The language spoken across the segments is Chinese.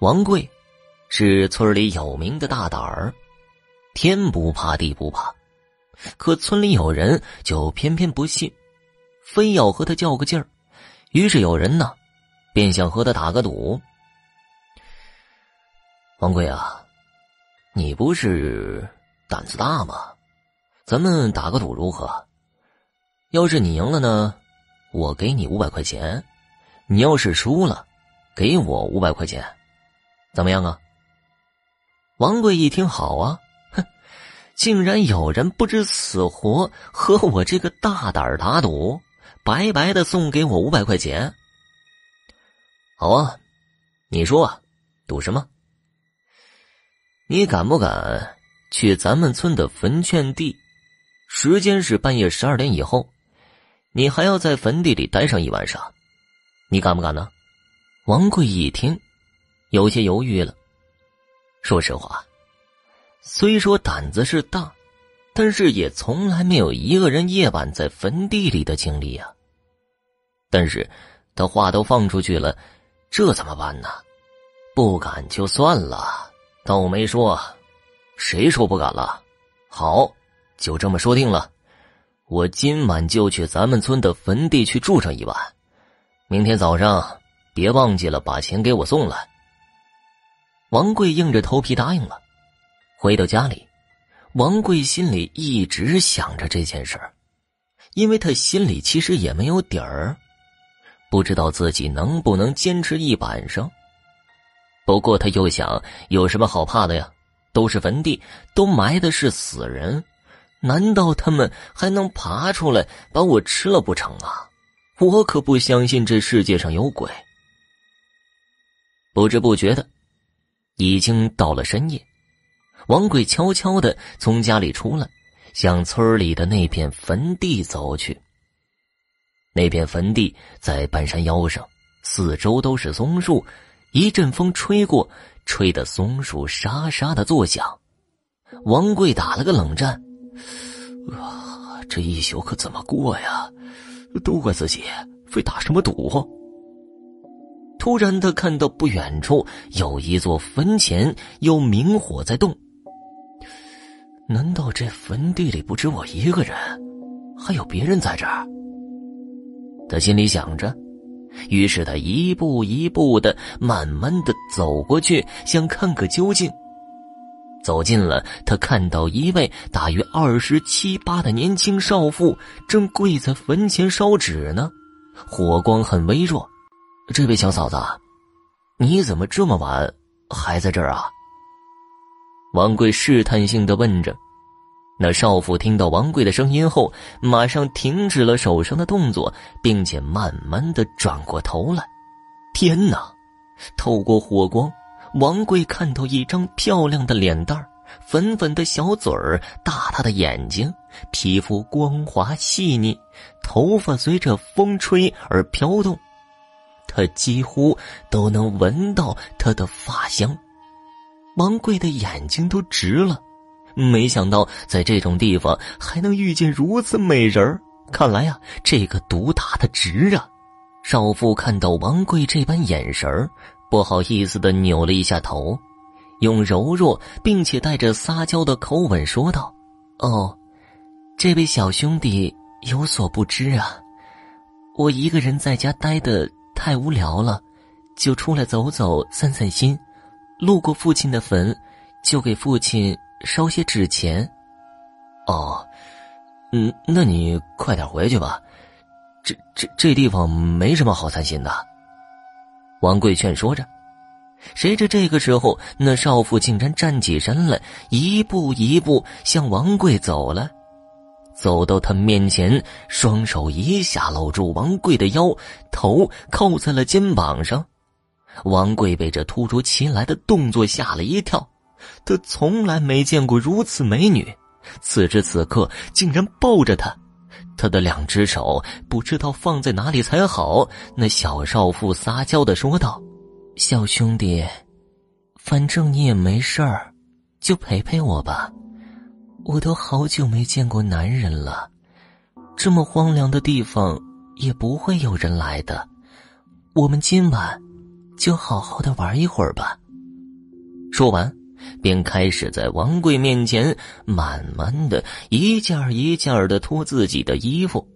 王贵是村里有名的大胆儿，天不怕地不怕。可村里有人就偏偏不信，非要和他较个劲儿。于是有人呢，便想和他打个赌。王贵啊，你不是胆子大吗？咱们打个赌如何？要是你赢了呢，我给你五百块钱；你要是输了，给我五百块钱。怎么样啊？王贵一听，好啊，哼，竟然有人不知死活和我这个大胆打赌，白白的送给我五百块钱。好啊，你说，赌什么？你敢不敢去咱们村的坟圈地？时间是半夜十二点以后，你还要在坟地里待上一晚上，你敢不敢呢？王贵一听。有些犹豫了。说实话，虽说胆子是大，但是也从来没有一个人夜晚在坟地里的经历呀。但是，他话都放出去了，这怎么办呢？不敢就算了，倒没说，谁说不敢了？好，就这么说定了。我今晚就去咱们村的坟地去住上一晚，明天早上别忘记了把钱给我送来。王贵硬着头皮答应了。回到家里，王贵心里一直想着这件事儿，因为他心里其实也没有底儿，不知道自己能不能坚持一晚上。不过他又想，有什么好怕的呀？都是坟地，都埋的是死人，难道他们还能爬出来把我吃了不成啊？我可不相信这世界上有鬼。不知不觉的。已经到了深夜，王贵悄悄的从家里出来，向村里的那片坟地走去。那片坟地在半山腰上，四周都是松树，一阵风吹过，吹得松树沙沙的作响。王贵打了个冷战，啊，这一宿可怎么过呀？都怪自己，非打什么赌。突然，他看到不远处有一座坟前有明火在动。难道这坟地里不止我一个人，还有别人在这儿？他心里想着，于是他一步一步的、慢慢的走过去，想看个究竟。走近了，他看到一位大约二十七八的年轻少妇正跪在坟前烧纸呢，火光很微弱。这位小嫂子，你怎么这么晚还在这儿啊？王贵试探性的问着。那少妇听到王贵的声音后，马上停止了手上的动作，并且慢慢的转过头来。天哪！透过火光，王贵看到一张漂亮的脸蛋粉粉的小嘴儿，大大的眼睛，皮肤光滑细腻，头发随着风吹而飘动。他几乎都能闻到她的发香，王贵的眼睛都直了。没想到在这种地方还能遇见如此美人，看来呀，这个毒打的值啊！少妇看到王贵这般眼神，不好意思的扭了一下头，用柔弱并且带着撒娇的口吻说道：“哦，这位小兄弟有所不知啊，我一个人在家待的。”太无聊了，就出来走走，散散心。路过父亲的坟，就给父亲烧些纸钱。哦，嗯，那你快点回去吧，这这这地方没什么好散心的。王贵劝说着，谁知这个时候，那少妇竟然站起身来，一步一步向王贵走了。走到他面前，双手一下搂住王贵的腰，头靠在了肩膀上。王贵被这突如其来的动作吓了一跳，他从来没见过如此美女，此时此刻竟然抱着她，他的两只手不知道放在哪里才好。那小少妇撒娇的说道：“小兄弟，反正你也没事儿，就陪陪我吧。”我都好久没见过男人了，这么荒凉的地方也不会有人来的。我们今晚就好好的玩一会儿吧。说完，便开始在王贵面前慢慢的一件一件的脱自己的衣服。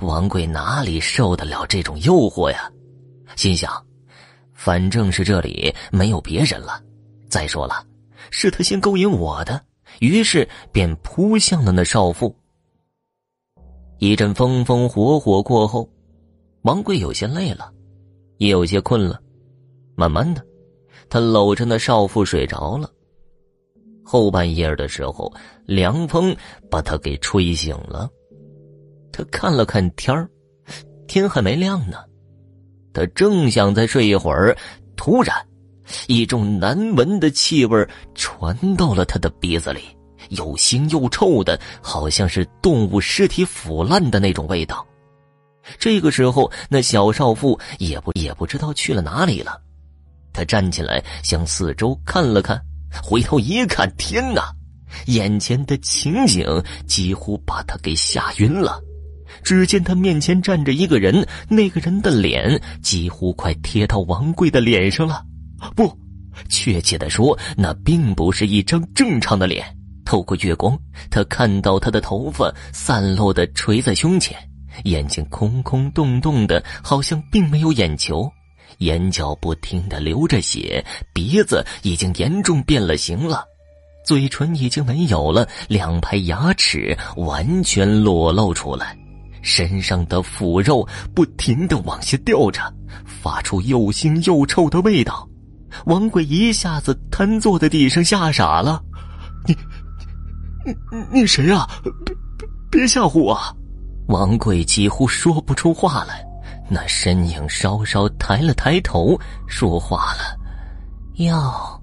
王贵哪里受得了这种诱惑呀？心想，反正是这里没有别人了。再说了，是他先勾引我的，于是便扑向了那少妇。一阵风风火火过后，王贵有些累了，也有些困了。慢慢的，他搂着那少妇睡着了。后半夜的时候，凉风把他给吹醒了。他看了看天儿，天还没亮呢。他正想再睡一会儿，突然，一种难闻的气味传到了他的鼻子里，又腥又臭的，好像是动物尸体腐烂的那种味道。这个时候，那小少妇也不也不知道去了哪里了。他站起来，向四周看了看，回头一看，天哪！眼前的情景几乎把他给吓晕了。只见他面前站着一个人，那个人的脸几乎快贴到王贵的脸上了。不，确切的说，那并不是一张正常的脸。透过月光，他看到他的头发散落的垂在胸前，眼睛空空洞洞的，好像并没有眼球，眼角不停的流着血，鼻子已经严重变了形了，嘴唇已经没有了，两排牙齿完全裸露出来。身上的腐肉不停的往下掉着，发出又腥又臭的味道。王贵一下子瘫坐在地上，吓傻了。你，你，你谁啊？别，别，别吓唬我！王贵几乎说不出话来。那身影稍稍抬了抬头，说话了：“哟，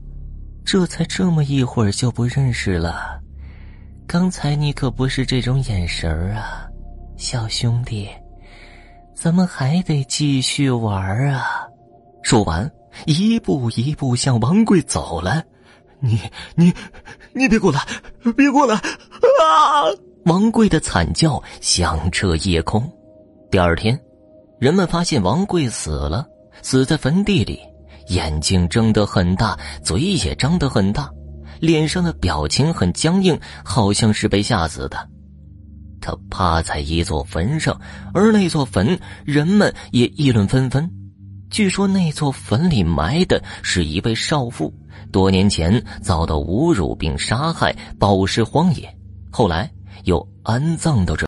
这才这么一会儿就不认识了？刚才你可不是这种眼神啊！”小兄弟，咱们还得继续玩啊！说完，一步一步向王贵走来。你你你别过来，别过来！啊！王贵的惨叫响彻夜空。第二天，人们发现王贵死了，死在坟地里，眼睛睁得很大，嘴也张得很大，脸上的表情很僵硬，好像是被吓死的。他趴在一座坟上，而那座坟人们也议论纷纷。据说那座坟里埋的是一位少妇，多年前遭到侮辱并杀害，暴尸荒野，后来又安葬到这。